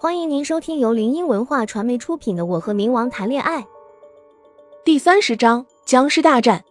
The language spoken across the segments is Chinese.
欢迎您收听由林音文化传媒出品的《我和冥王谈恋爱》第三十章僵尸大战。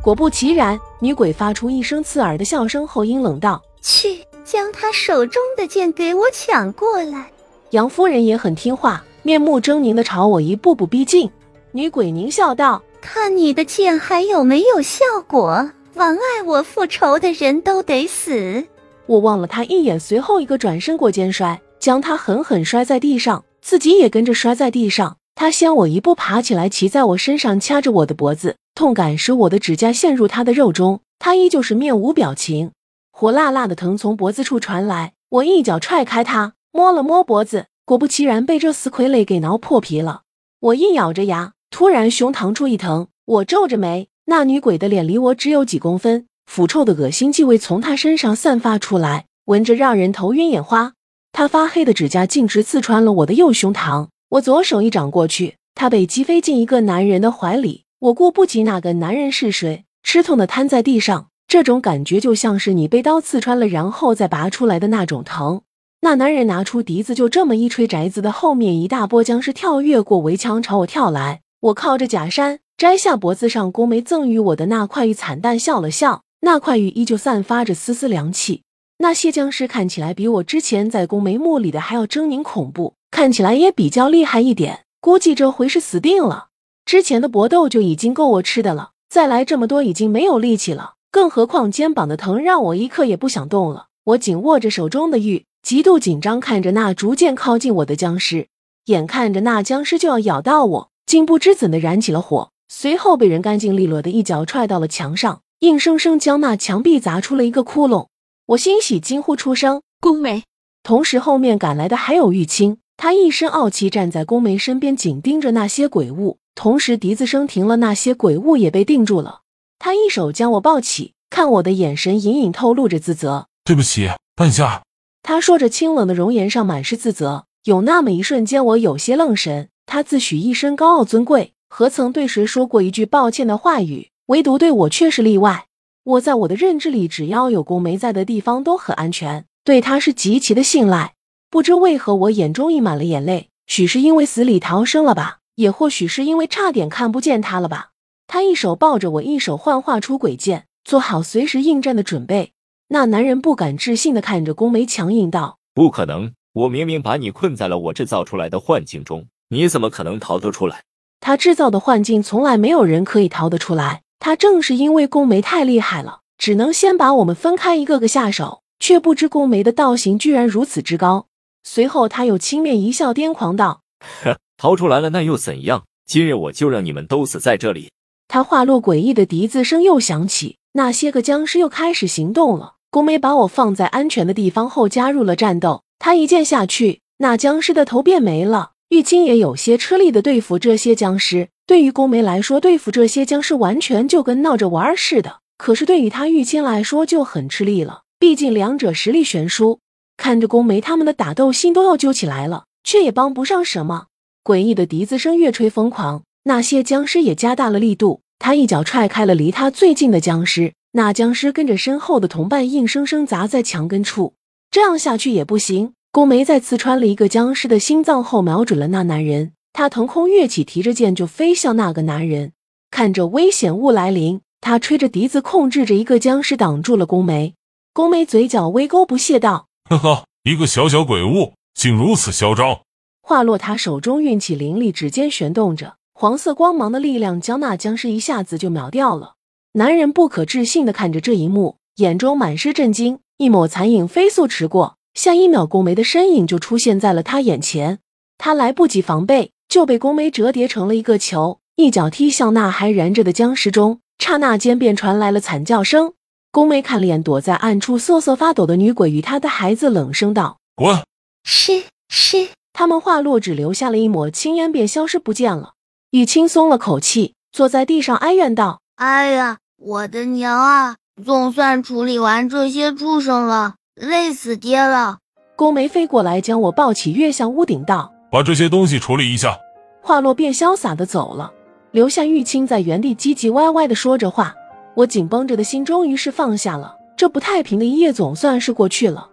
果不其然，女鬼发出一声刺耳的笑声后，阴冷道：“去，将他手中的剑给我抢过来。”杨夫人也很听话，面目狰狞的朝我一步步逼近。女鬼狞笑道：“看你的剑还有没有效果？妨碍我复仇的人都得死！”我望了他一眼，随后一个转身过肩摔，将他狠狠摔在地上，自己也跟着摔在地上。他先我一步爬起来，骑在我身上，掐着我的脖子，痛感使我的指甲陷入他的肉中。他依旧是面无表情，火辣辣的疼从脖子处传来。我一脚踹开他，摸了摸脖子，果不其然被这死傀儡给挠破皮了。我一咬着牙，突然胸膛处一疼，我皱着眉，那女鬼的脸离我只有几公分。腐臭的恶心气味从他身上散发出来，闻着让人头晕眼花。他发黑的指甲径直刺穿了我的右胸膛，我左手一掌过去，他被击飞进一个男人的怀里。我顾不及那个男人是谁，吃痛的瘫在地上。这种感觉就像是你被刀刺穿了，然后再拔出来的那种疼。那男人拿出笛子，就这么一吹，宅子的后面一大波僵尸跳跃过围墙朝我跳来。我靠着假山，摘下脖子上宫梅赠予我的那块玉，惨淡笑了笑。那块玉依旧散发着丝丝凉气。那些僵尸看起来比我之前在宫眉墓里的还要狰狞恐怖，看起来也比较厉害一点。估计这回是死定了。之前的搏斗就已经够我吃的了，再来这么多已经没有力气了。更何况肩膀的疼让我一刻也不想动了。我紧握着手中的玉，极度紧张，看着那逐渐靠近我的僵尸。眼看着那僵尸就要咬到我，竟不知怎的燃起了火，随后被人干净利落的一脚踹到了墙上。硬生生将那墙壁砸出了一个窟窿，我欣喜惊呼出声：“宫梅！”同时，后面赶来的还有玉清，他一身傲气站在宫梅身边，紧盯着那些鬼物。同时，笛子声停了，那些鬼物也被定住了。他一手将我抱起，看我的眼神隐隐透露着自责：“对不起，半夏。”他说着，清冷的容颜上满是自责。有那么一瞬间，我有些愣神。他自诩一身高傲尊贵，何曾对谁说过一句抱歉的话语？唯独对我却是例外。我在我的认知里，只要有宫梅在的地方都很安全，对他是极其的信赖。不知为何，我眼中溢满了眼泪，许是因为死里逃生了吧，也或许是因为差点看不见他了吧。他一手抱着我，一手幻化出鬼剑，做好随时应战的准备。那男人不敢置信的看着宫梅，强硬道：“不可能！我明明把你困在了我制造出来的幻境中，你怎么可能逃得出来？”他制造的幻境，从来没有人可以逃得出来。他正是因为宫梅太厉害了，只能先把我们分开，一个个下手，却不知宫梅的道行居然如此之高。随后他又轻蔑一笑，癫狂道：“呵，逃出来了那又怎样？今日我就让你们都死在这里！”他话落，诡异的笛子声又响起，那些个僵尸又开始行动了。宫梅把我放在安全的地方后，加入了战斗。他一剑下去，那僵尸的头便没了。玉清也有些吃力的对付这些僵尸。对于宫梅来说，对付这些僵尸完全就跟闹着玩似的。可是对于他玉清来说就很吃力了，毕竟两者实力悬殊。看着宫梅他们的打斗，心都要揪起来了，却也帮不上什么。诡异的笛子声越吹疯狂，那些僵尸也加大了力度。他一脚踹开了离他最近的僵尸，那僵尸跟着身后的同伴硬生生砸在墙根处。这样下去也不行。宫梅在刺穿了一个僵尸的心脏后，瞄准了那男人。他腾空跃起，提着剑就飞向那个男人。看着危险物来临，他吹着笛子，控制着一个僵尸挡住了宫梅。宫梅嘴角微勾，不屑道：“呵呵，一个小小鬼物，竟如此嚣张。”话落，他手中运起灵力，指尖旋动着黄色光芒的力量，将那僵尸一下子就秒掉了。男人不可置信的看着这一幕，眼中满是震惊。一抹残影飞速驰过，下一秒，宫梅的身影就出现在了他眼前。他来不及防备。就被宫梅折叠成了一个球，一脚踢向那还燃着的僵尸中。刹那间，便传来了惨叫声。宫梅看了眼躲在暗处瑟瑟发抖的女鬼与她的孩子，冷声道：“滚！”是是。他们话落，只留下了一抹青烟，便消失不见了。雨轻松了口气，坐在地上哀怨道：“哎呀，我的娘啊！总算处理完这些畜生了，累死爹了。”宫梅飞过来，将我抱起，跃向屋顶道。把这些东西处理一下。话落，便潇洒的走了，留下玉清在原地唧唧歪歪的说着话。我紧绷着的心终于是放下了，这不太平的一夜总算是过去了。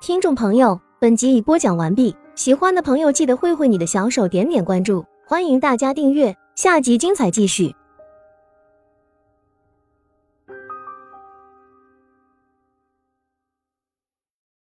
听众朋友。本集已播讲完毕，喜欢的朋友记得挥挥你的小手，点点关注，欢迎大家订阅，下集精彩继续。